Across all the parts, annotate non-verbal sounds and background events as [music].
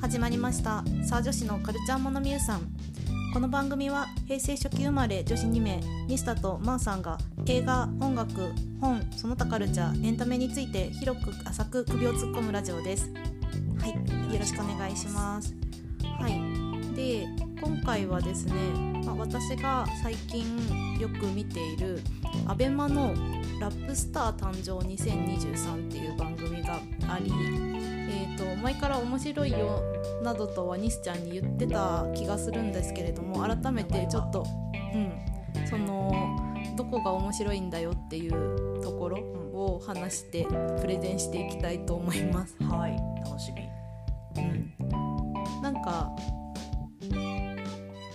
始まりました。さあ女子のカルチャーモノミューさん。この番組は平成初期生まれ女子2名ニスタとマーさんが映画音楽本その他カルチャーエンタメについて広く浅く首を突っ込むラジオです。はいよろしくお願いします。はい。で今回はですね、まあ、私が最近よく見ているアベマのラップスター誕生2023っていう番組がありえーと、前から面白いよなどとはニスちゃんに言ってた気がするんですけれども改めてちょっと、うん、そのどこが面白いんだよっていうところを話してプレゼンしていきたいと思います。はい楽しみ、うん、なんか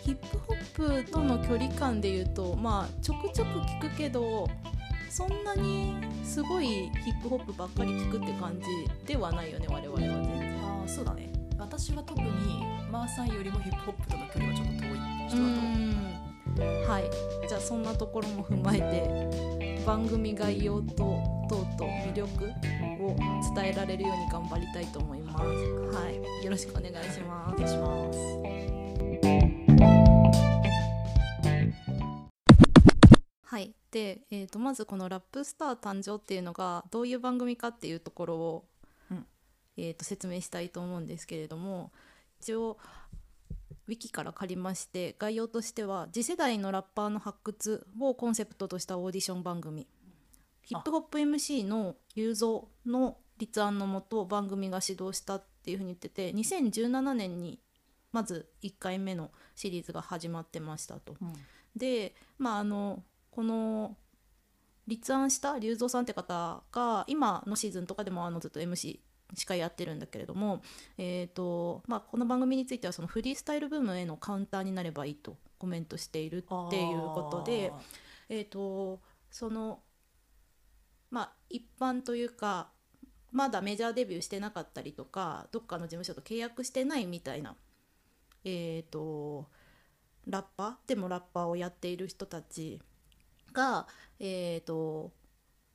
ヒップホップとの距離感で言うとまあちょくちょく聞くけどそんなにすごいヒップホップばっかり聞くって感じではないよね我々は全然。ああそうだね。私は特にマーさんよりもヒップホップとの距離はちょっと遠い人だと思う。はい。じゃあそんなところも踏まえて番組概要と等々魅力を伝えられるように頑張りたいと思います。はい。よろしくお願いします。お願いしますで、えーと、まずこの「ラップスター誕生」っていうのがどういう番組かっていうところを、うん、えーと、説明したいと思うんですけれども一応ウィキから借りまして概要としては次世代のラッパーの発掘をコンセプトとしたオーディション番組。ヒップホップ MC の雄三の立案のもと番組が始動したっていうふうに言ってて2017年にまず1回目のシリーズが始まってましたと。うん、でまああのこの立案した龍造さんって方が今のシーズンとかでもあのずっと MC 司会やってるんだけれども、えーとまあ、この番組についてはそのフリースタイルブームへのカウンターになればいいとコメントしているっていうことで、えーとそのまあ一般というかまだメジャーデビューしてなかったりとかどっかの事務所と契約してないみたいな、えーとラッパーでもラッパーをやっている人たちが、えーと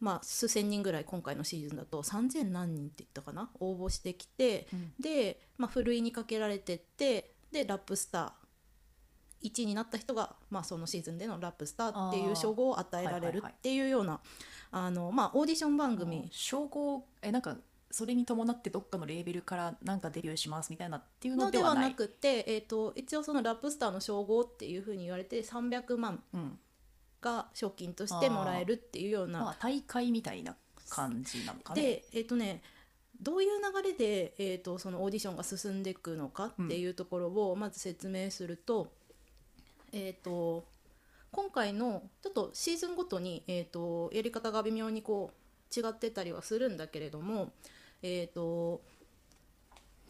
まあ、数千人ぐらい今回のシーズンだと3,000何人って言ったかな？応募してきて、うん、で、まあ、ふるいにかけられてってでラップスター1位になった人が、まあ、そのシーズンでのラップスターっていう称号を与えられるっていうようなあの、まあ、オーディション番組。称号えなんかそれに伴ってどっかのレーベルからなんかデビューしますみたいなっていうのではなくて、えーと、一応そのラップスターの称号っていうふうに言われて300万が賞金としてもらえるっていうような、まあ、大会みたいな感じなのかね。でえっ、ー、とねどういう流れで、えーと、そのオーディションが進んでいくのかっていうところをまず説明すると,、えーと、今回のちょっとシーズンごとに、えーと、やり方が微妙にこう違ってたりはするんだけれども、えー、と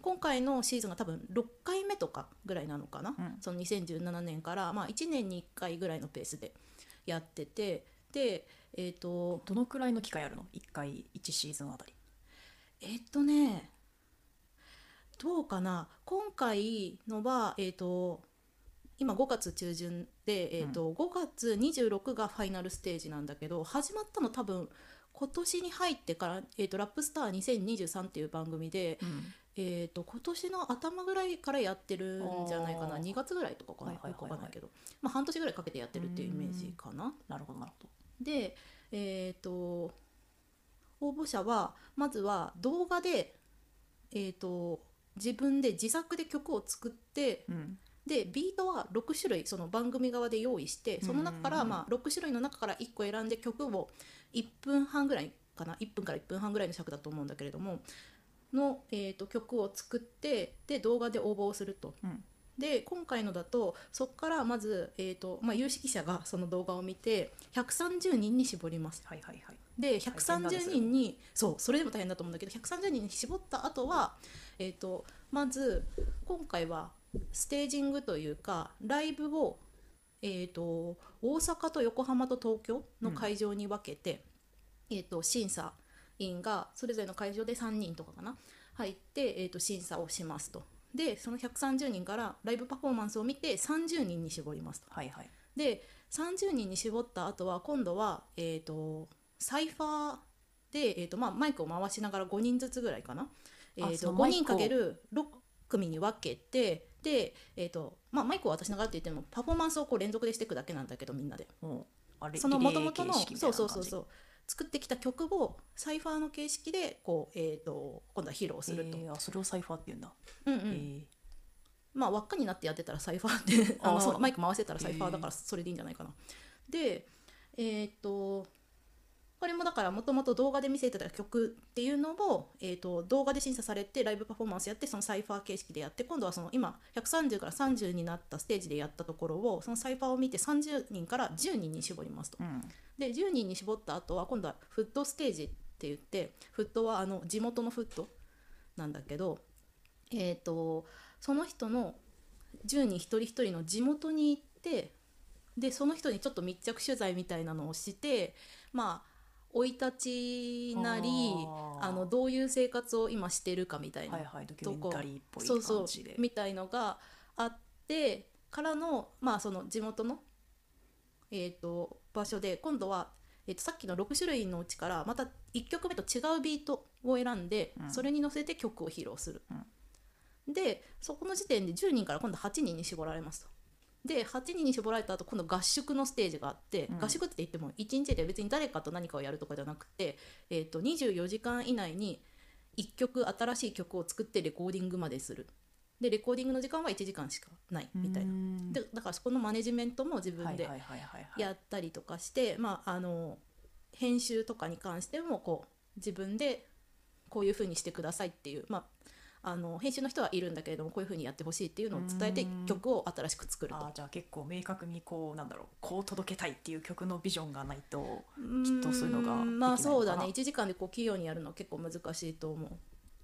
今回のシーズンが多分6回目とかぐらいなのかな、うん、その2017年から、まあ、1年に1回ぐらいのペースでやっててでえっ、ー、とどのくらいの機会あるの？1回1シーズンあたり。えっ、とねどうかな？今回のはえっ、ー、と今5月中旬で、えーとうん、5月26がファイナルステージなんだけど始まったの多分今年に入ってから「えーと、ラップスター2023」っていう番組で、うん、えーと、今年の頭ぐらいからやってるんじゃないかな。2月ぐらいとかかな、よくわかんないけど、まあ、半年ぐらいかけてやってるっていうイメージかな。なるほどなるほど。で、えーと、応募者はまずは動画で、えー、と自分で自作で曲を作って、うん、でビートは6種類その番組側で用意してその中から、まあ、6種類の中から1個選んで曲を1分半ぐらいかな。1分から1分半ぐらいの尺だと思うんだけれどもの、えーと、曲を作ってで動画で応募をすると。うんで今回のだとそこからまず、えーとまあ、有識者がその動画を見て130人に絞ります。はいはいはい、で130人にそうそれでも大変だと思うんだけど130人に絞った後は、えーと、まず今回はステージングというかライブを、えーと、大阪と横浜と東京の会場に分けて、うん、えー、と審査員がそれぞれの会場で3人とかかな入って、えー、と審査をしますと。でその130人からライブパフォーマンスを見て30人に絞りますと。はいはい、で30人に絞った後は今度は、えーと、サイファーで、えーとまあ、マイクを回しながら5人ずつぐらいかな、えーと、と5人かける6組に分けてで、えーとまあ、マイクを渡しながらって言ってもパフォーマンスをこう連続でしていくだけなんだけどみんなで。うんその元々のリレー形式みたそいうそうそうそう作ってきた曲をサイファーの形式でこう、えー、と今度は披露すると。えーあそれをサイファーって言うんだ、うんうんえーまあ輪っかになってやってたらサイファーって [laughs] あのマイク回せたらサイファーだからそれでいいんじゃないかな。でえっ、とこれもだからもともと動画で見せてた曲っていうのを、えー、と動画で審査されてライブパフォーマンスやってそのサイファー形式でやって今度はその今130から30になったステージでやったところをそのサイファーを見て30人から10人に絞りますと。うんで10人に絞った後は今度はフットステージって言ってフットはあの地元のフットなんだけど、えー、とその人の10人一人一人の地元に行ってでその人にちょっと密着取材みたいなのをしてまあ生い立ちなりあのどういう生活を今してるかみたいなはいはいドキュメンタリーっぽいそうそう感じでみたいのがあってからのまあその地元の、えー、と場所で今度は、えー、とさっきの6種類のうちからまた1曲目と違うビートを選んで、うん。それに乗せて曲を披露する。でそこの時点で10人から今度8人に絞られますと。で8人に絞られた後今度合宿のステージがあって、うん。合宿って言っても1日で別に誰かと何かをやるとかじゃなくて、えー、と24時間以内に1曲新しい曲を作ってレコーディングまでする。でレコーディングの時間は1時間しかないみたいな。なでだからそこのマネジメントも自分でやったりとかして、編集とかに関してもこう自分でこういう風にしてくださいっていう、まあ、あの編集の人はいるんだけれどもこういう風にやってほしいっていうのを伝えてうん曲を新しく作ると。じゃあ結構明確にこうなんだろうこう届けたいっていう曲のビジョンがないとききっとそういうのがまあそうだね。1時間でこう器用にやるのは結構難しいと思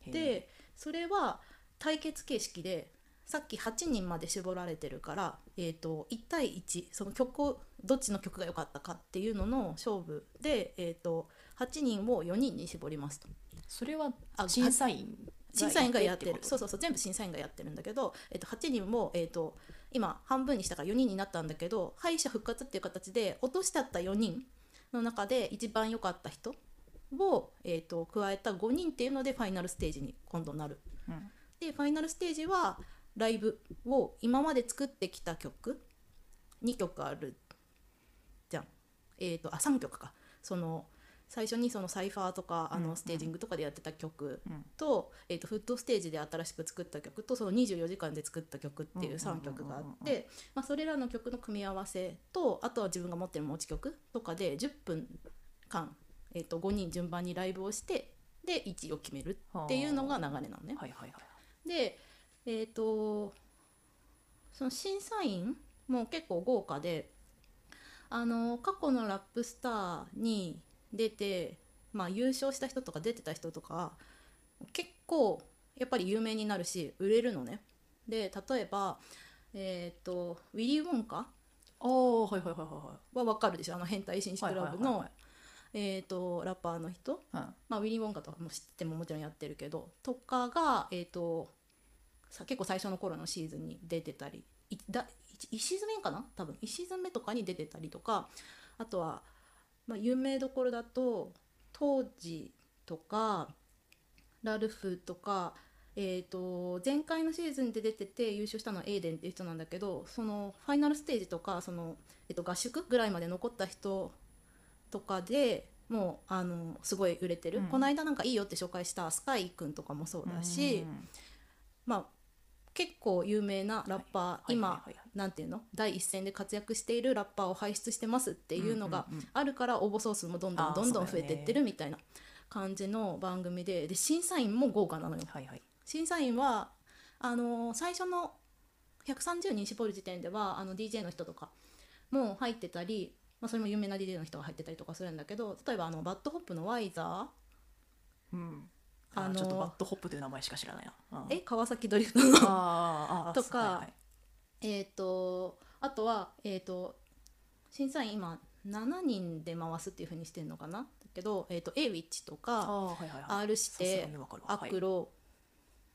う。でそれは対決形式でさっき8人まで絞られてるから、えー、と1対1その曲をどっちの曲が良かったかっていうのの勝負で、えー、と8人を4人に絞りますと。それはあ審査員？審査員がやってる。そうそうそう全部審査員がやってるんだけど、えー、と8人も、えー、と今半分にしたから4人になったんだけど敗者復活っていう形で落としちゃった4人の中で一番良かった人を、えー、と加えた5人っていうのでファイナルステージに今度なる。うん。でファイナルステージはライブを今まで作ってきた曲2曲あるじゃん。えー、とあ3曲か。その最初にそのサイファーとかあのステージングとかでやってた曲うん。と,、えー、とフットステージで新しく作った曲とその24時間で作った曲っていう3曲があってまあそれらの曲の組み合わせとあとは自分が持ってる持ち曲とかで10分間、えー、と5人順番にライブをしてで1位を決めるっていうのが流れなのね。はいはいはい。でえっ、とその審査員も結構豪華であの過去のラップスターに出て、まあ、優勝した人とか出てた人とか結構やっぱり有名になるし売れるのね。で例えば、えー、とウィリー・ウォンカああはいはいはいはいは分かるでしょ？あの変態紳士クラブのはいはいはいはい。えーとラッパーの人？うんまあ、ウィリー・ウォンカとかも知ってももちろんやってるけどとかが、えー、とさ結構最初の頃のシーズンに出てたりいだ1シーズン目かな？多分。1シーズン目とかに出てたりとかあとは、まあ、有名どころだと当時とかラルフとか、えー、と前回のシーズンで出てて優勝したのはエーデンっていう人なんだけどそのファイナルステージとかその、えー、と合宿ぐらいまで残った人とかでもうあのすごい売れてる、うん。この間なんかいいよって紹介したスカイくんとかもそうだし、うん。まあ結構有名なラッパー、はい。今、なんていうの？第一線で活躍しているラッパーを輩出してますっていうのがあるから応募総数もどんどんどんどん増えてってるみたいな感じの番組でで審査員も豪華なのよ。はいはい。審査員はあの最初の130人絞る時点ではあの DJ の人とかも入ってたり、まあ、それも有名な DJ の人が入ってたりとかするんだけど例えばあの BAD HOP の YZERR うんあのちょっと BAD HOP という名前しか知らないな。うん。ーえ川崎ドリフト [laughs] とかはいはい。えっとあとは、えー、と審査員今7人で回すっていうふうにしてるのかな？だけど、えー、と A ウィッチとあかーはいはいはい。 R-指定アクロ、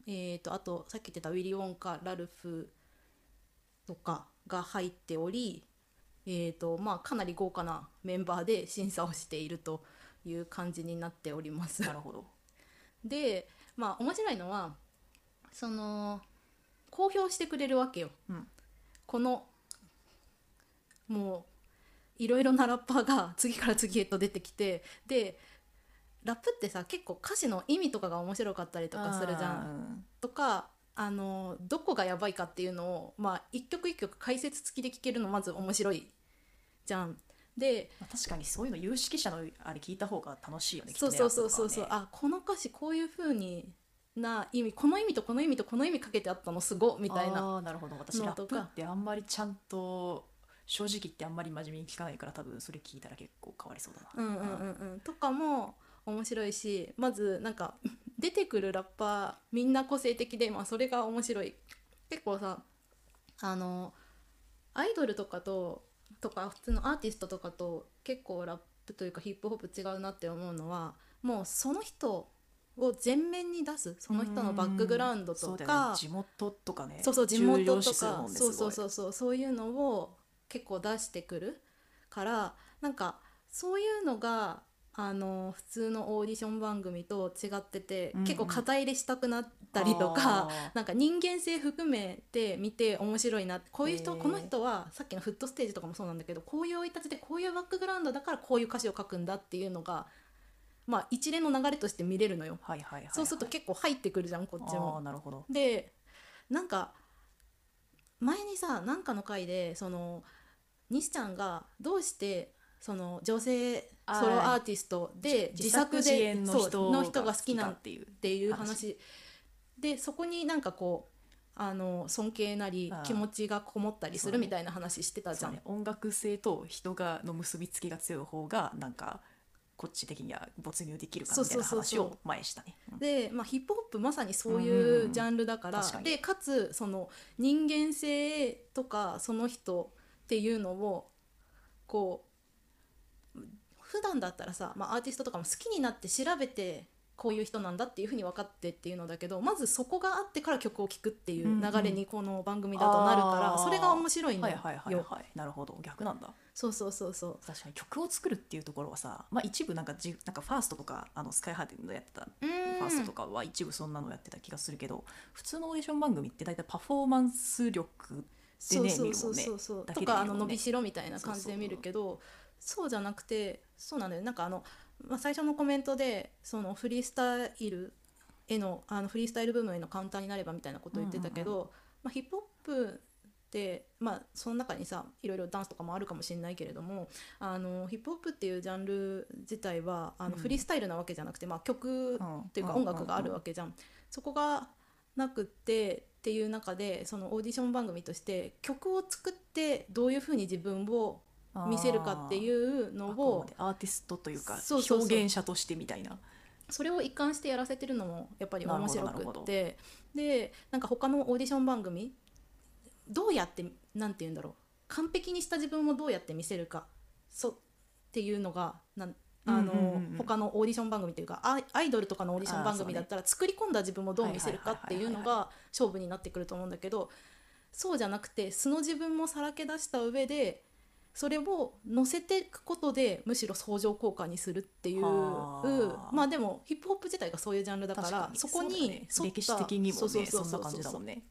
えー、とあとさっき言ってたウィリー・ウォンカラルフとかが入っており、えーとまあ、かなり豪華なメンバーで審査をしているという感じになっております。はい。なるほどでまあ面白いのはその公表してくれるわけよ。うんこのもういろいろなラッパーが [laughs] 次から次へと出てきてでラップってさ結構歌詞の意味とかが面白かったりとかするじゃん。んとかあのどこがやばいかっていうのを、まあ、一曲一曲解説付きで聞けるのまず面白いじゃん。でまあ確かにそういうの有識者のあれ聞いた方が楽しいよねそうそうそうそうそう、あこの歌詞こういう風にな意味この意味とこの意味とこの意味かけてあったのすごみたいな。あーなるほど。私ラッのとかプってあんまりちゃんと正直言ってあんまり真面目に聞かないから多分それ聞いたら結構変わりそうだな。うんうんうんうん。とかも面白いしまずなんか出てくるラッパーみんな個性的で、まあ、それが面白い。結構さあのアイドルとかととか普通のアーティストとかと結構ラップというかヒップホップ違うなって思うのはもうその人を前面に出すその人のバックグラウンドとそうだよね。か地元とかね。そうそう地元とかそうそうそうそうそういうのを結構出してくるからなんかそういうのがあの普通のオーディション番組と違ってて、うんうん。結構肩入れしたくなったりとかなんか人間性含めて見て面白いなこういう人この人はさっきのフットステージとかもそうなんだけどこういう生い立ちでこういうバックグラウンドだからこういう歌詞を書くんだっていうのが、まあ、一連の流れとして見れるのよ。はいはいはいはい。そうすると結構入ってくるじゃんこっちも。なるほど。でなんか前にさなんかの回でその西ちゃんがどうしてその女性ソロアーティストで自作自で演のそう人の人が好きなんっっていうていう話でそこになんかこうあの尊敬なり気持ちがこもったりするみたいな話してたじゃん。ね。音楽性と人がの結びつきが強い方がなんかこっち的には没入できるかみたいな話を前にしたね。うん。で、まあ、ヒップホップまさにそういんうんううん。ジャンルだから、確かに。でかつその人間性とかその人っていうのをこう普段だったらさ、まあ、アーティストとかも好きになって調べてこういう人なんだっていうふうに分かってっていうのだけどまずそこがあってから曲を聴くっていう流れにこの番組だとなるから、あー。それが面白いんだよ。はいはいはいはいなるほど。逆なんだ。そうそうそうそう。確かに曲を作るっていうところはさ、まあ、一部なんかじなんかファーストとかあのスカイハーテンのやってたうん。ファーストとかは一部そんなのやってた気がするけど普通のオーディション番組って大体パフォーマンス力でねそうそう見るもんね。そうそうだとかあの伸びしろみたいな感じで見るけどそうじゃなくてそうなんだよ。なんかあの、まあ、最初のコメントでそのフリースタイルへのあのフリースタイル部分へのカウンターになればみたいなことを言ってたけど、まあ、ヒップホップってまあその中にさいろいろダンスとかもあるかもしれないけれどもあのヒップホップっていうジャンル自体はあのうん。フリースタイルなわけじゃなくて、まあ、曲うん。っていうか音楽があるわけじゃん。そこがなくってっていう中でそのオーディション番組として曲を作ってどういうふうに自分を見せるかっていうのをアーティストというか表現者としてみたいな。それを一貫してやらせてるのもやっぱり面白くって。でなんか他のオーディション番組どうやってなんて言うんだろう。完璧にした自分をどうやって見せるか。そっていうのがなんあの、うんうん他のオーディション番組というかアイドルとかのオーディション番組だったら作り込んだ自分をどう見せるかっていうのが勝負になってくると思うんだけどそうじゃなくて素の自分もさらけ出した上でそれを乗せていくことでむしろ相乗効果にするっていうはあ。まあでもヒップホップ自体がそういうジャンルだからそこにそね歴史的にもねそんな感じだもんね。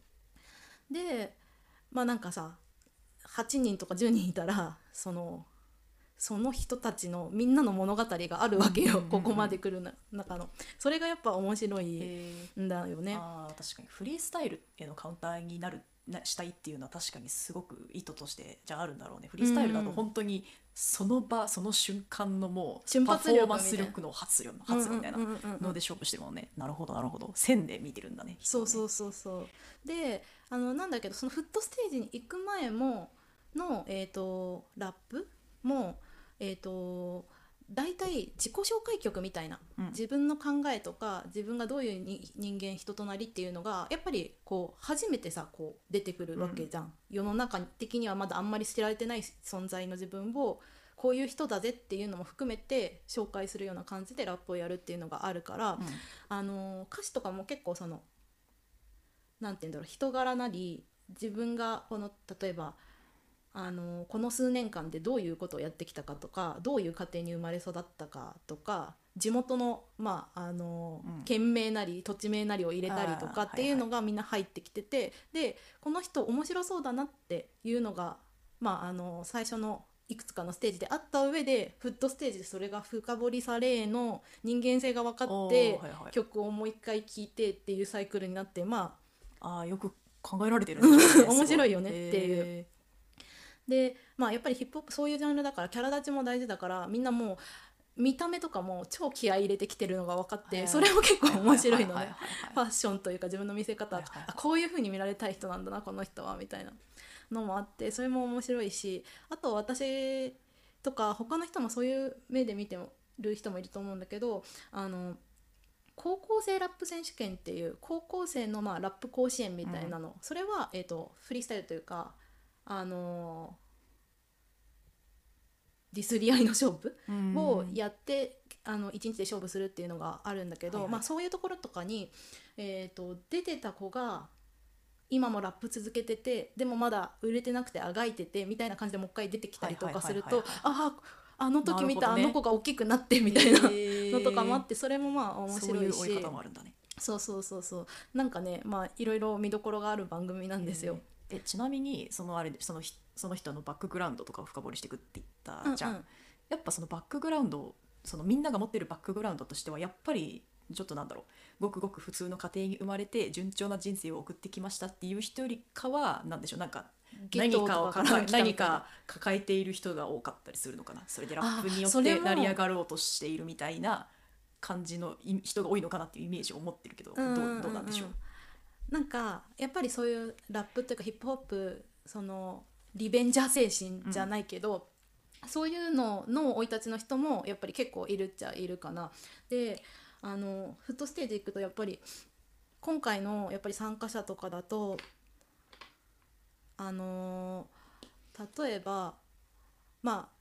でまあなんかさ8人とか10人いたらそのその人たちのみんなの物語があるわけよ、うんうんうんここまで来るな中の。それがやっぱ面白いへんだよね。確かに。フリースタイルへのカウンターになるなしたいっていうのは確かにすごく意図としてじゃああるんだろうね。フリースタイルだと本当にその場その瞬間のもうパフォーマンス力の発露発露みたいなので勝負してるもんね。なるほどなるほど。線で見てるんだね。そうそううそうそう。であのなんだけどそのフットステージに行く前もの、えー、とラップもえっ、と大体自己紹介曲みたいな、うん。自分の考えとか自分がどういうに人間人となりっていうのがやっぱりこう初めてさこう出てくるわけじゃん、世の中的にはまだあんまり知られてない存在の自分をこういう人だぜっていうのも含めて紹介するような感じでラップをやるっていうのがあるから、うん。あの歌詞とかも結構そのなんて言うんだろう人柄なり自分がこの例えばあのこの数年間でどういうことをやってきたかとかどういう家庭に生まれ育ったかとか地元の,、まああのうん。県名なり土地名なりを入れたりとかあーっていうのがみんな入ってきてて、でこの人面白そうだなっていうのが、まあ、あの最初のいくつかのステージであった上でフットステージでそれが深掘りされの人間性が分かおーって、はいはい。曲をもう一回聴いてっていうサイクルになってまああーよく考えられてるんですね。[laughs] 面白いよねっていう。へでまあやっぱりヒップホップそういうジャンルだからキャラ立ちも大事だからみんなもう見た目とかも超気合い入れてきてるのが分かって、はい。それも結構面白いのね。はいはいはいはいファッションというか自分の見せ方、こういう風に見られたい人なんだなこの人はみたいなのもあってそれも面白いしあと私とか他の人もそういう目で見てる人もいると思うんだけどあの高校生ラップ選手権っていう高校生のまあラップ甲子園みたいなの、それは、えー、とフリースタイルというかあのディスり合いの勝負うん。をやって、あの1日で勝負するっていうのがあるんだけど、はいはい。まあ、そういうところとかに、えー、と出てた子が今もラップ続けててでもまだ売れてなくてあがいててみたいな感じでもう一回出てきたりとかするとはいはいはい。あああの時見たね。あの子が大きくなってみたいなのとかもあってそれもまあ面白いし。追い方もあるんだね。そうそうそうそう。なんかねまあいろいろ見どころがある番組なんですよ。えちなみにそのあれそのひその人のバックグラウンドとかを深掘りしていくって言ったじゃん、うんうん。やっぱそのバックグラウンドそのみんなが持ってるバックグラウンドとしてはやっぱりちょっとなんだろう。ごくごく普通の家庭に生まれて順調な人生を送ってきましたっていう人よりかはなんでしょうなんか何かを何か抱えている人が多かったりするのかな。それでラップによって成り上がろうとしているみたいな感じのい人が多いのかなっていうイメージを持ってるけど、どうどうなんでしょう？なんかやっぱりそういうラップっていうかヒップホップそのリベンジャー精神じゃないけど、そういうのの生い立ちの人もやっぱり結構いるっちゃいるかな。であのフットステージ行くとやっぱり今回のやっぱり参加者とかだとあの例えばまあ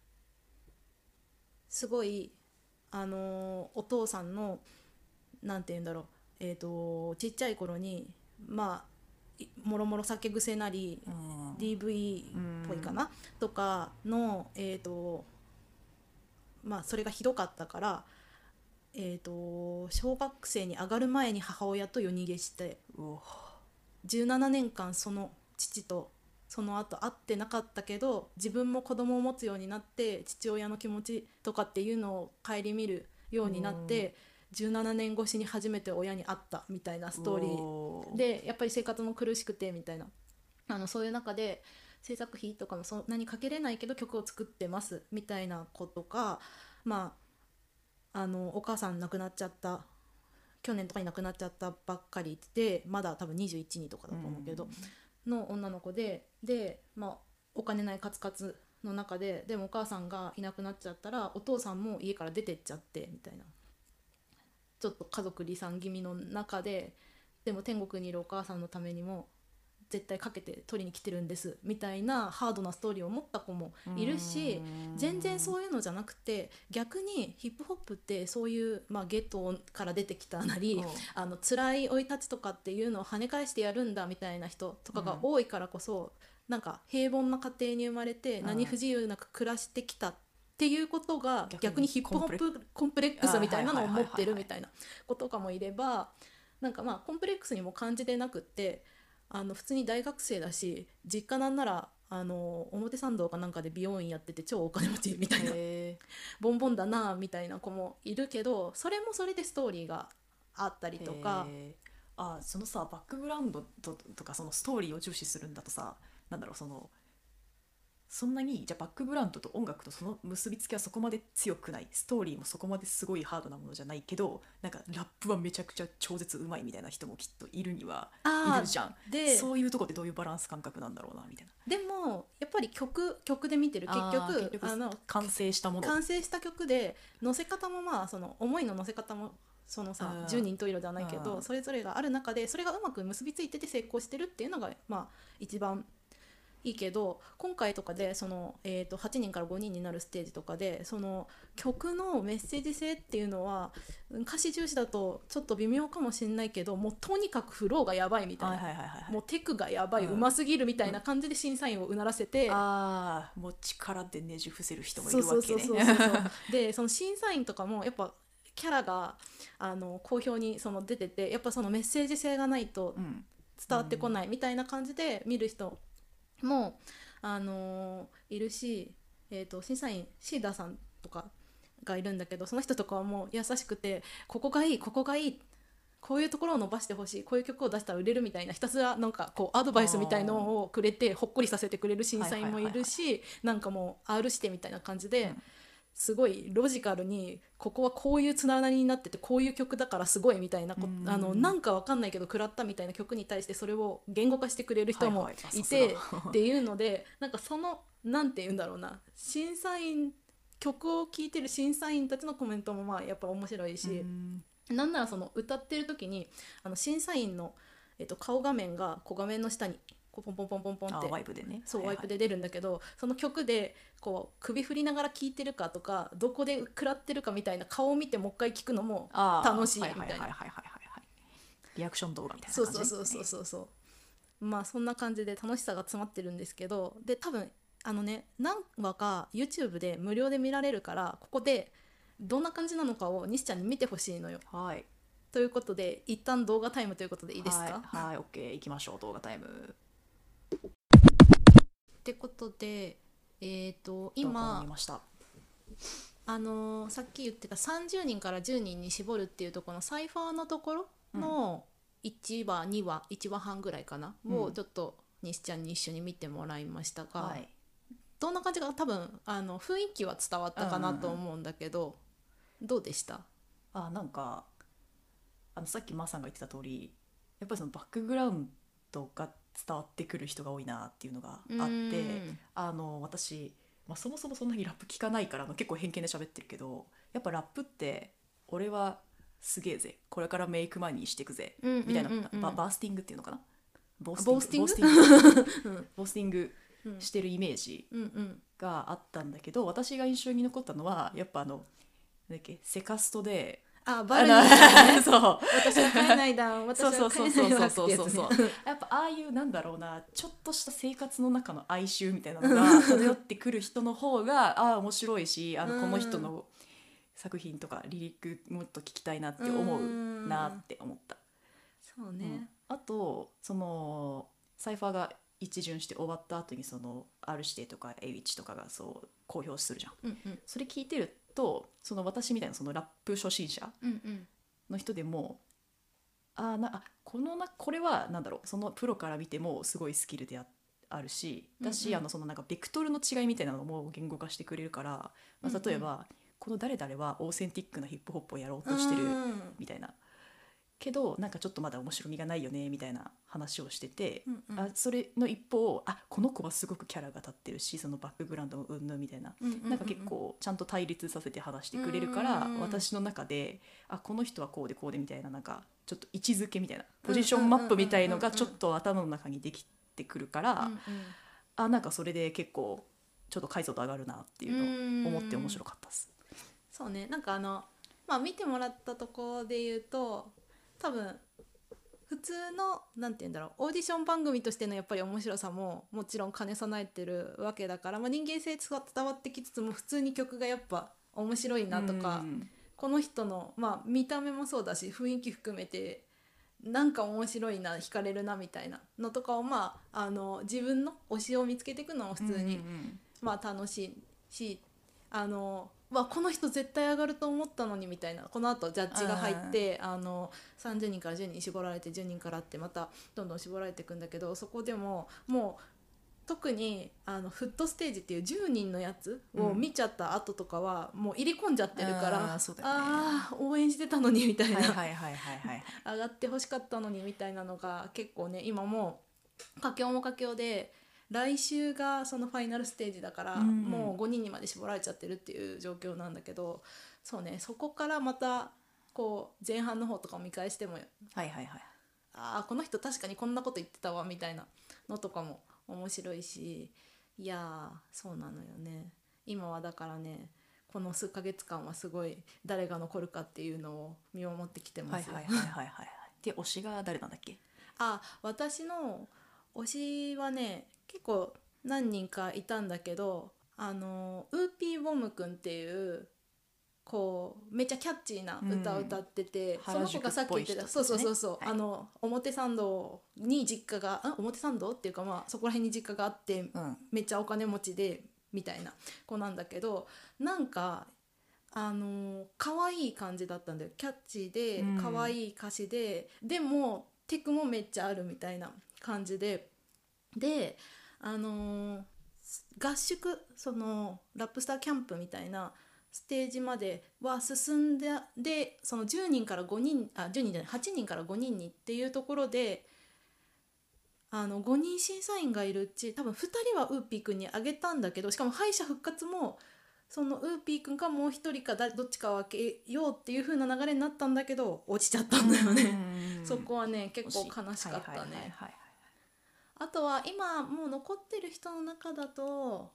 すごいあのお父さんのなんて言うんだろうえー、とちっちゃい頃にまあいもろもろ酒癖なりうん。DV っぽいかな？とかのえっ、とまあそれがひどかったからえー、と小学生に上がる前に母親と夜逃げしてうお17年間その父とその後会ってなかったけど自分も子供を持つようになって父親の気持ちとかっていうのを顧みるようになって17年越しに初めて親に会ったみたいなストーリー。おでやっぱり生活も苦しくてみたいな。あのそういう中で制作費とかもそんなにかけれないけど曲を作ってますみたいなことかまああのお母さん亡くなっちゃった去年とかに亡くなっちゃったばっかりでまだ多分21人とかだと思うけど、の女の子でで、まあ、お金ないカツカツの中ででもお母さんがいなくなっちゃったらお父さんも家から出てっちゃってみたいなちょっと家族離散気味の中ででも天国にいるお母さんのためにも絶対かけて取りに来てるんですみたいなハードなストーリーを持った子もいるし全然そういうのじゃなくて逆にヒップホップってそういう、まあ、ゲットから出てきたなり、うん。あの辛い生い立ちとかっていうのを跳ね返してやるんだみたいな人とかが多いからこそ、なんか平凡な家庭に生まれてうん。何不自由なく暮らしてきたっていうことが逆にヒップホップコンプレックス。みたいなのを持ってるみたいな子とかもいればなんかまあコンプレックスにも感じてなくってあの普通に大学生だし実家なんならあの表参道かなんかで美容院やってて超お金持ちみたいなへボンボンだなみたいな子もいるけどそれもそれでストーリーがあったりーとか。あそのさバックグラウンドととかそのストーリーを重視するんだとさなんだろうそのそんなにじゃあバックグラウンドと音楽とその結びつきはそこまで強くない。ストーリーもそこまですごいハードなものじゃないけどなんかラップはめちゃくちゃ超絶うまいみたいな人もきっといるにはいるじゃん。でそういうとこってどういうバランス感覚なんだろうなみたいな。でもやっぱり曲曲で見てる。結局あの完成したもの。完成した曲で載せ方もまあその思いの載せ方もそのさうん。十人十色ではないけうん。どそれぞれがある中でそれがうまく結びついてて成功してるっていうのがまあ一番いいけど今回とかでその、えー、と8人から5人になるステージとかでその曲のメッセージ性っていうのは歌詞重視だとちょっと微妙かもしれないけどもうとにかくフローがやばいみたいな、はいはいはいはいもうテクがやばい、ううんますぎるみたいな感じで審査員をうならせて。ああもう力でねじ伏せる人もいるわけね。でその審査員とかもやっぱキャラがあの好評にその出ててやっぱそのメッセージ性がないとうん。伝わってこないみたいな感じで見る人も、あのいるし、えー、と審査員シーダーさんとかがいるんだけどその人とかはもう優しくてここがいいここがいいこういうところを伸ばしてほしいこういう曲を出したら売れるみたいなひたすらなんかこうアドバイスみたいのをくれてほっこりさせてくれる審査員もいるしなんかもう R してみたいな感じで。うんすごいロジカルにここはこういうつながりになっててこういう曲だからすごいみたいなこうん。あのなんかわかんないけど食らったみたいな曲に対してそれを言語化してくれる人もはいてっていうのでなんかそのなんて言うんだろうな。審査員曲を聴いてる審査員たちのコメントもまあやっぱ面白いし、うん。なんならその歌ってる時にあの審査員の、えっと、顔画面がこう画面の下にこうポンポンポンポンポンあって。ワイプでね。そう、ワイプで出るんだけどその曲でこう首振りながら聴いてるかとかどこで食らってるかみたいな顔を見てもう一回聞くのも楽しいみたいな。はいはいはいはいはいはいリアクション動画みたいなそう感じそうそうそうそうそう。まあそんな感じで楽しさが詰まってるんですけどで多分あのね何話か YouTube で無料で見られるからここでどんな感じなのかを西ちゃんに見てほしいのよ。はい。ということで一旦動画タイムということでいいですか、はい。はいオッケー。行きましょう。動画タイムってことでえっ、と今あのーさっき言ってた30人から10人に絞るっていうところのサイファーのところの1話2話1話半ぐらいかな、うん。をちょっと西ちゃんに一緒に見てもらいましたが、はい。どんな感じか多分あの雰囲気は伝わったかなと思うんだけど、どうでした？あなんかあのさっきマーさんが言ってた通りやっぱりそのバックグラウンドが伝わってくる人が多いなっていうのがあってうん。あの私、まあ、そもそもそんなにラップ聞かないから結構偏見で喋ってるけどやっぱラップって俺はすげえぜ。これからメイクマニーしてくぜ。うんうんみたいな、ババースティングっていうのかな？ボボースティング。ボースティング [laughs] してるイメージがあったんだけど私が印象に残ったのはやっぱあのなんだっけセカストであバルニーね。[laughs] そう。私は買えないだ [laughs] 私そうそうは買そうえないそうそう。だってやつね。そうそうやっぱああいうなんだろうなちょっとした生活の中の哀愁みたいなのが [laughs] 漂ってくる人の方がああ面白いしあのこの人の作品とかリリックもっと聞きたいなって思うなって思った。そうね、あとそのサイファーが一巡して終わった後にその R 指定とか H とかがそう公表するじゃん。うんうん。それ聞いてるとその私みたいなそのラップ初心者うんうん。の人でもあーなあこのなこれはなんだろうそのプロから見てもすごいスキルでああるしだし、うんうん。あのそのなんかベクトルの違いみたいなのも言語化してくれるから、まうんうん。あ、例えば、この誰々はオーセンティックなヒップホップをやろうとしてるうん。みたいな。けどなんかちょっとまだ面白みがないよねみたいな話をしてて、うんうん。あそれの一方あこの子はすごくキャラが立ってるしそのバックグラウンドもうんぬんみたいな。うんうんうんなんか結構ちゃんと対立させて話してくれるから、うん私の中であこの人はこうでこうでみたいななんかちょっと位置づけみたいなポジションマップみたいのがちょっと頭の中にできてくるから、うんうんあなんかそれで結構ちょっと解像度上がるなっていうのを思って面白かったです。そうね。なんかあのまあ見てもらったところで言うと多分普通のなんて言うんだろうオーディション番組としてのやっぱり面白さももちろん兼ね備えてるわけだから、まあ、人間性伝わってきつつも普通に曲がやっぱ面白いなとか、うんこの人の、まあ、見た目もそうだし雰囲気含めてなんか面白いな惹かれるなみたいなのとかをまああの自分の推しを見つけていくのも普通に、うん。まあ楽しいしあのわこの人絶対上がると思ったのにみたいな。このあとジャッジが入ってあの30人から10人絞られて10人からってまたどんどん絞られていくんだけどそこでももう特にあのフットステージっていう10人のやつを見ちゃった後とかはもう入り込んじゃってるから、うだよね。あー応援してたのにみたいな、上がってほしかったのにみたいなのが結構ね今も佳境も佳境で来週がそのファイナルステージだから、うんもう5人にまで絞られちゃってるっていう状況なんだけどそうねそこからまたこう前半の方とかを見返してもはいはいはい。ああこの人確かにこんなこと言ってたわみたいなのとかも面白いしいやーそうなのよね。今はだからねこの数ヶ月間はすごい誰が残るかっていうのを見守ってきてますよ。はいはいはいはいはいはい。で推しが誰なんだっけ？あ私の推しはね結構何人かいたんだけどあのウーピーボムくんっていうこうめっちゃキャッチーな歌を歌ってて、うん。その子がさっき言ってた、ね。そうそうそうそう、はい。あの表参道に実家があ表参道っていうかまあそこら辺に実家があって、うん。めっちゃお金持ちでみたいな子なんだけどなんかあの可愛い感じだったんだよ。キャッチーでうん。可愛い歌詞で、でもテクもめっちゃあるみたいな感じでであのー合宿そのラップスターキャンプみたいなステージまでは進んででその10人から5人あ10人じゃない8人から5人にっていうところであの5人審査員がいるうち多分2人はウーピーくんにあげたんだけどしかも敗者復活もそのウーピーくんかもう1人かだどっちかをあげようっていう風な流れになったんだけど落ちちゃったんだよね。そこはね結構悲しかったね。あとは今もう残ってる人の中だと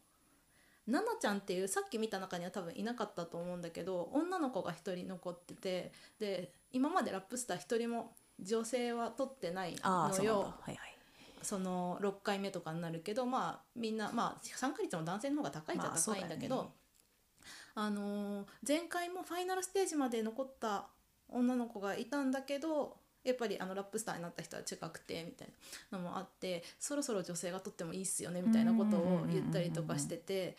奈々ちゃんっていうさっき見た中には多分いなかったと思うんだけど女の子が1人残っててで今までラップスター1人も女性は取ってないのよ。はいはい。その6回目とかになるけどまあみんなまあ参加率も男性の方が高いっちゃ高いんだけだよね。ど、あのー前回もファイナルステージまで残った女の子がいたんだけどやっぱりあのラップスターになった人は近くてみたいなのもあってそろそろ女性がとってもいいっすよねみたいなことを言ったりとかしてて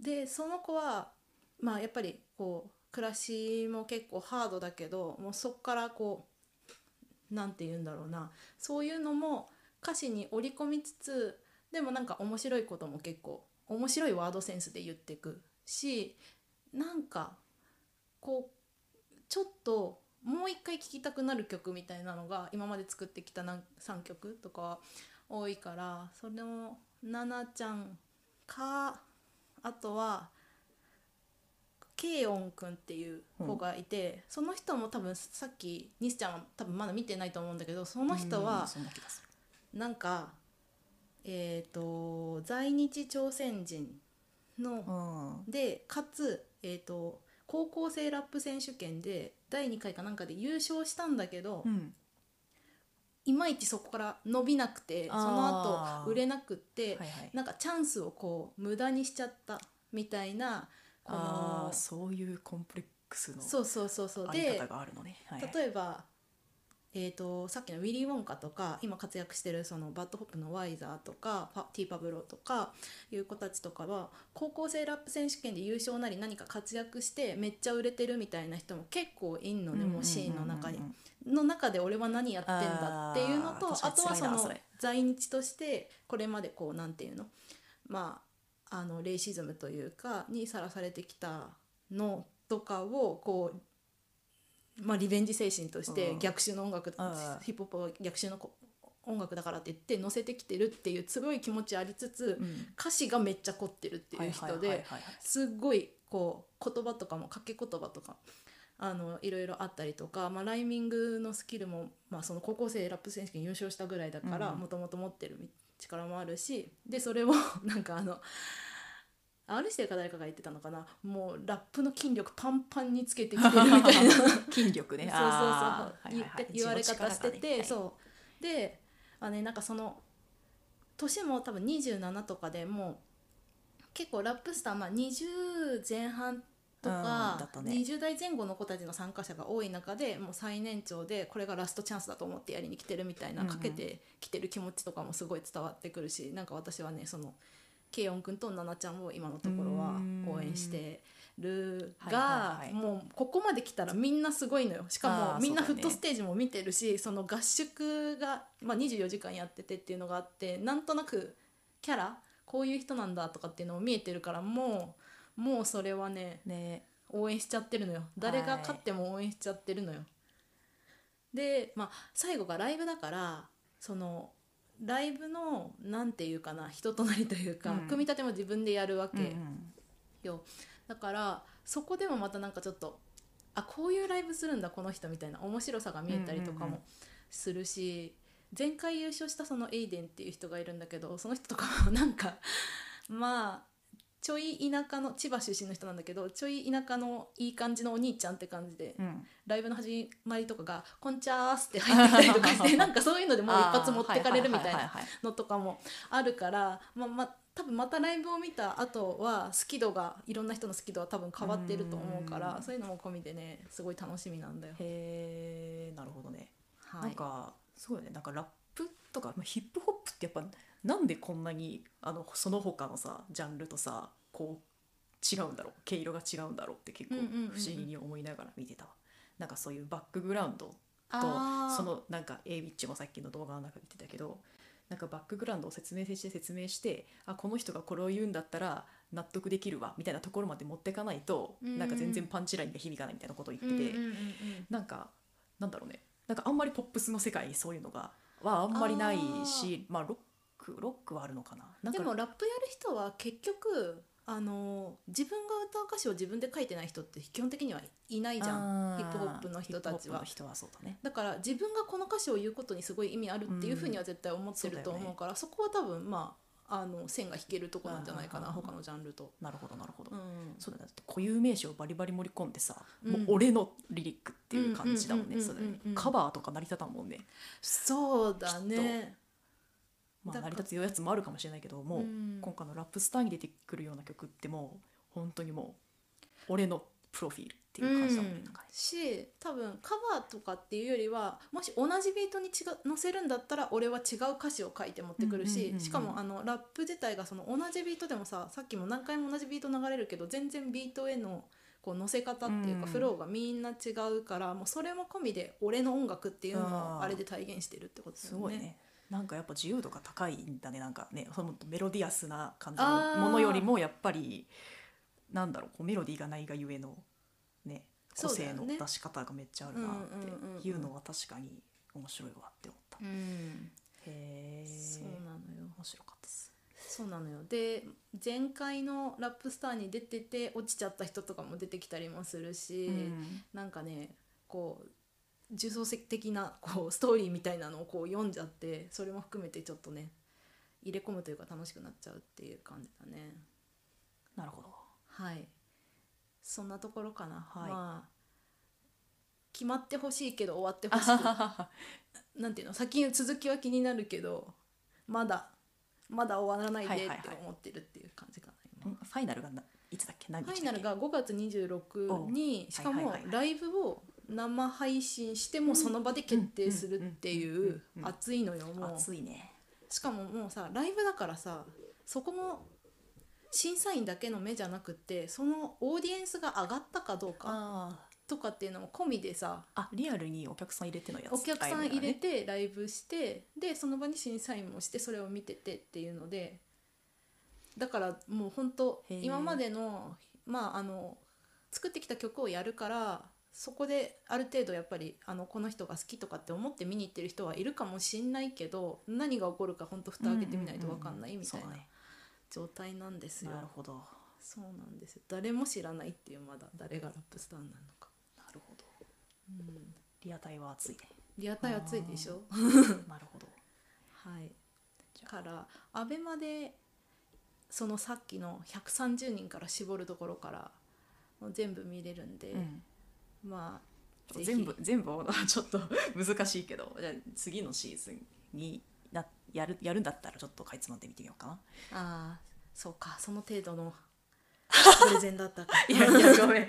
でその子はまあやっぱりこう暮らしも結構ハードだけどもうそっからこうなんて言うんだろうなそういうのも歌詞に織り込みつつでもなんか面白いことも結構面白いワードセンスで言ってくしなんかこうちょっともう一回聴きたくなる曲みたいなのが今まで作ってきたなん3曲とかは多いからそれをななちゃんかあとはケイオンくんっていう子がいて、その人も多分さっきニスちゃんは多分まだ見てないと思うんだけどその人うんはなんかえっ、と在日朝鮮人のうん。でかつ、えー、と高校生ラップ選手権で第2回かなんかで優勝したんだけど、うん。いまいちそこから伸びなくてその後売れなくって、はいはい。なんかチャンスをこう無駄にしちゃったみたいなああそういうコンプレックスのそうそうそうそう。ありで方があるのね。はいはい。例えば、えー、とさっきのウィリー・ウォンカとか今活躍してるその BAD HOP の YZERR とか T-Pablow とかいう子たちとかは高校生ラップ選手権で優勝なり何か活躍してめっちゃ売れてるみたいな人も結構いんのね、もうシーンの中に。の中で俺は何やってんだっていうのとあとはその在日としてこれまでこうなんていうの？まああのレイシズムというかにさらされてきたのとかをこう、まあ、リベンジ精神としてうん。逆襲の音楽ヒップホップは逆襲のこ音楽だからって言って載せてきてるっていうすごい気持ちありつつ、うん。歌詞がめっちゃ凝ってるっていう人ですっごいこう言葉とかも掛け言葉とかあのいろいろあったりとか、まあ、ライミングのスキルも、まあ、その高校生ラップ選手権優勝したぐらいだからうん。もともと持ってる力もあるしでそれを [laughs] なんかあの R してるか誰かが言ってたのかな？もうラップの筋力パンパンにつけてきてるみたいな。[laughs] 筋力ね。そうそうそうあー。言って言われ方してて、うそう。であねなんかその年も多分27とかでもう結構ラップスター、まあ、20前半とうんかだ、ったね20代前後の子たちの参加者が多い中でもう最年長でこれがラストチャンスだと思ってやりに来てるみたいな、うんうん。かけてきてる気持ちとかもすごい伝わってくるしなんか私はねそのケイ君とナナちゃんを今のところは応援してるはいがはいはい。もうここまで来たらみんなすごいのよ。しかもみんなフットステージも見てるしその合宿が、まあ、24時間やっててっていうのがあってなんとなくキャラこういう人なんだとかっていうのも見えてるからもうもうそれはねね。応援しちゃってるのよ。誰が勝っても応援しちゃってるのよ。で、まあ、最後がライブだからそのライブのなんていうかな人となりというか、うん。組み立ても自分でやるわけうんうん。よ、だからそこでもまたなんかちょっとあこういうライブするんだこの人みたいな面白さが見えたりとかうんうんうん。もするし、前回優勝したそのエイデンっていう人がいるんだけどその人とかもなんかまあちょい田舎の千葉出身の人なんだけどちょい田舎のいい感じのお兄ちゃんって感じで、うん。ライブの始まりとかが「こんちゃーす」って入ってきたりとかして [laughs] なんかそういうのでもう一発持ってかれるみたいなのとかもあるからまあまあ多分またライブを見た後は好き度がいろんな人の好き度は多分変わってると思うからうん。そういうのも込みでねすごい楽しみなんだよ。へえなるほどね、はい、なんかすごいね。なんかラップとかまあヒップホップってやっぱなんでこんなにあのその他のさジャンルとさこう違うんだろう毛色が違うんだろうって結構うんうんうんうん。不思議に思いながら見てたわ、なんかそういうバックグラウンドとそのなんか A ビッチもさっきの動画の中で言ってたけどなんかバックグラウンドを説明して説明してあこの人がこれを言うんだったら納得できるわみたいなところまで持ってかないと、うんなんか全然パンチラインが響かないみたいなことを言ってて、うんうんうんうん。なんかなんだろうね。なんかあんまりポップスの世界にそういうのがはあんまりないしまあロックロックはあるのかな。なんかでもラップやる人は結局あの自分が歌う歌詞を自分で書いてない人って基本的にはいないじゃん。ヒップホップの人たちは。人はそうだね。だから自分がこの歌詞を言うことにすごい意味あるっていうふうには絶対思ってると思うから、そこは多分まああの線が引けるとこなんじゃないかな他のジャンルと。なるほどなるほど、うん。そうだって固有名詞をバリバリ盛り込んでさ、うんもう俺のリリックっていう感じだもんねカバーとか成り立たんもんね。そうだね。まあ成り立つやつもあるかもしれないけどもう、うん今回のラップスターに出てくるような曲ってもう本当にもう俺のプロフィールっていう感じだもんね、うん。し多分カバーとかっていうよりはもし同じビートに違う載せるんだったら俺は違う歌詞を書いて持ってくるし、うんうんうんうん。しかもあのラップ自体がその同じビートでもささっきも何回も同じビート流れるけど全然ビートへのこう乗せ方っていうか、うん。フローがみんな違うからもうそれも込みで俺の音楽っていうのをあれで体現してるってことだよね。すごいね。なんかやっぱ自由度が高いんだねなんかねそのメロディアスな感じのものよりもやっぱりなんだろうこうメロディーがないがゆえの。ね個性の出し方がめっちゃあるなっていうのは確かに面白いわって思った、うん。へえそうなのよ。面白かったです。そうなのよ。で前回のラップスターに出てて落ちちゃった人とかも出てきたりもするし、うん。なんかねこう重層的なこうストーリーみたいなのをこう読んじゃってそれも含めてちょっとね入れ込むというか楽しくなっちゃうっていう感じだね。なるほど。はいそんなところかな、はい。まあ決まってほしいけど終わってほしく。[laughs] なんていうの？先に続きは気になるけどまだまだ終わらないでってはいはい。はい思ってるっていう感じかな今。うんファイナルがないつだっけ？何ファイ日だっけ？ナルが5月26におしかもはいはいはいはい。ライブを生配信してもその場で決定するっていう熱いのよもう。熱いね。しかももうさライブだからさそこも審査員だけの目じゃなくってそのオーディエンスが上がったかどうかあとかっていうのも込みでさあリアルにお客さん入れてのやつお客さん入れねてライブしてでその場に審査員もしてそれを見ててっていうのでだからもう本当今までのまああの作ってきた曲をやるからそこである程度やっぱりあのこの人が好きとかって思って見に行ってる人はいるかもしんないけど何が起こるか本当蓋開けてみないと分かんないみたいな。そうだね状態なんですよ。なるほど。そうなんです。よ誰も知らないっていうまだ誰がラップスターなのか。なるほど。うん、リアタイは熱いね。リアタイ熱いでしょ？なるほど。はい。じゃあ。からアベマでそのさっきの130人から絞るところから全部見れるんで、うん。まあ全部全部 [laughs] ちょっと難しいけど。じゃあ次のシーズンになやるやるんだったらちょっとかいつまんで見てみようかな。ああそうかその程度の [laughs] プレゼンだったか。いやいや [laughs] ごめん。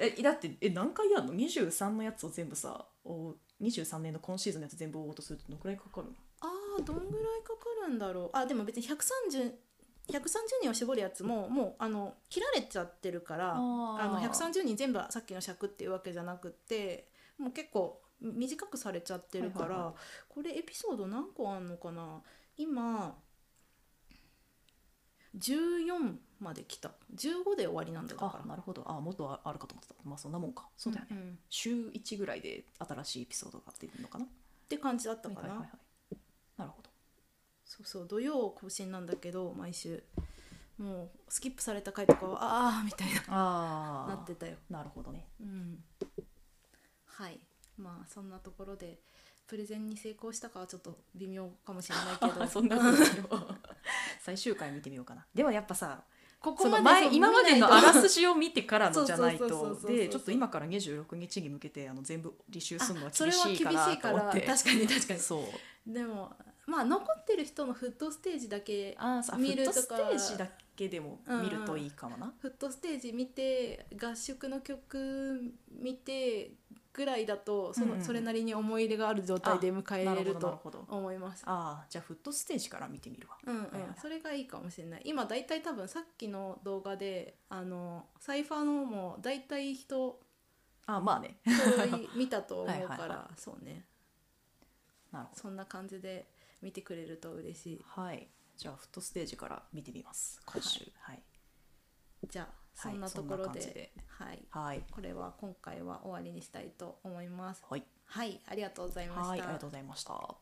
えだってえ何回やるの？23のやつを全部さお23年の今シーズンのやつ全部追おうとするとどのくらいかかるの？ああどんぐらいかかるんだろう。あでも別に130 130人を絞るやつももうあの切られちゃってるからあの130人全部さっきの尺っていうわけじゃなくってもう結構短くされちゃってるから、はいはいはこれエピソード何個あんのかな？今14まで来た。15で終わりなんだから。あなるほど。あもっとあるかと思ってた。まあそんなもんか。そうだよね、んん。っ週1ぐらいで新しいエピソードが出るのかな？て感じだったかな、はいはいはいはい。なるほど。そうそう。土曜更新なんだけど毎週。もうスキップされた回とかはああみたいな。あなってたよ。なるほどね。うん。はいまあそんなところでプレゼンに成功したかはちょっと微妙かもしれないけど。[laughs] そんなことないよ最終回見てみようかな。でもやっぱさここまで前今までのあらすじを見てからのじゃないと。でちょっと今から26日に向けてあの全部履修するのはあそれは厳しいかなと思って確かに確かに。そう。でもまあ残ってる人のフットステージだけ見るフットとかステージだけでも見るといいかもな、フットステージ見て合宿の曲見てぐらいだとその、うんうんそれなりに思い入れがある状態で迎えなるほれると思います。ああじゃあフットステージから見てみるわ。うんうん。はいはいはいそれがいいかもしれない。今だいたい多分さっきの動画であのサイファーのもだいたい人あまあね。見たと思うはいはいからはそうね。なるほど。そんな感じで見てくれると嬉しい。はい。じゃあフットステージから見てみます。今週。はい。じゃあそはいんなところで,、はい。はい。これは今回は終わりにしたいと思います。はい。はいありがとうございました。はいありがとうございました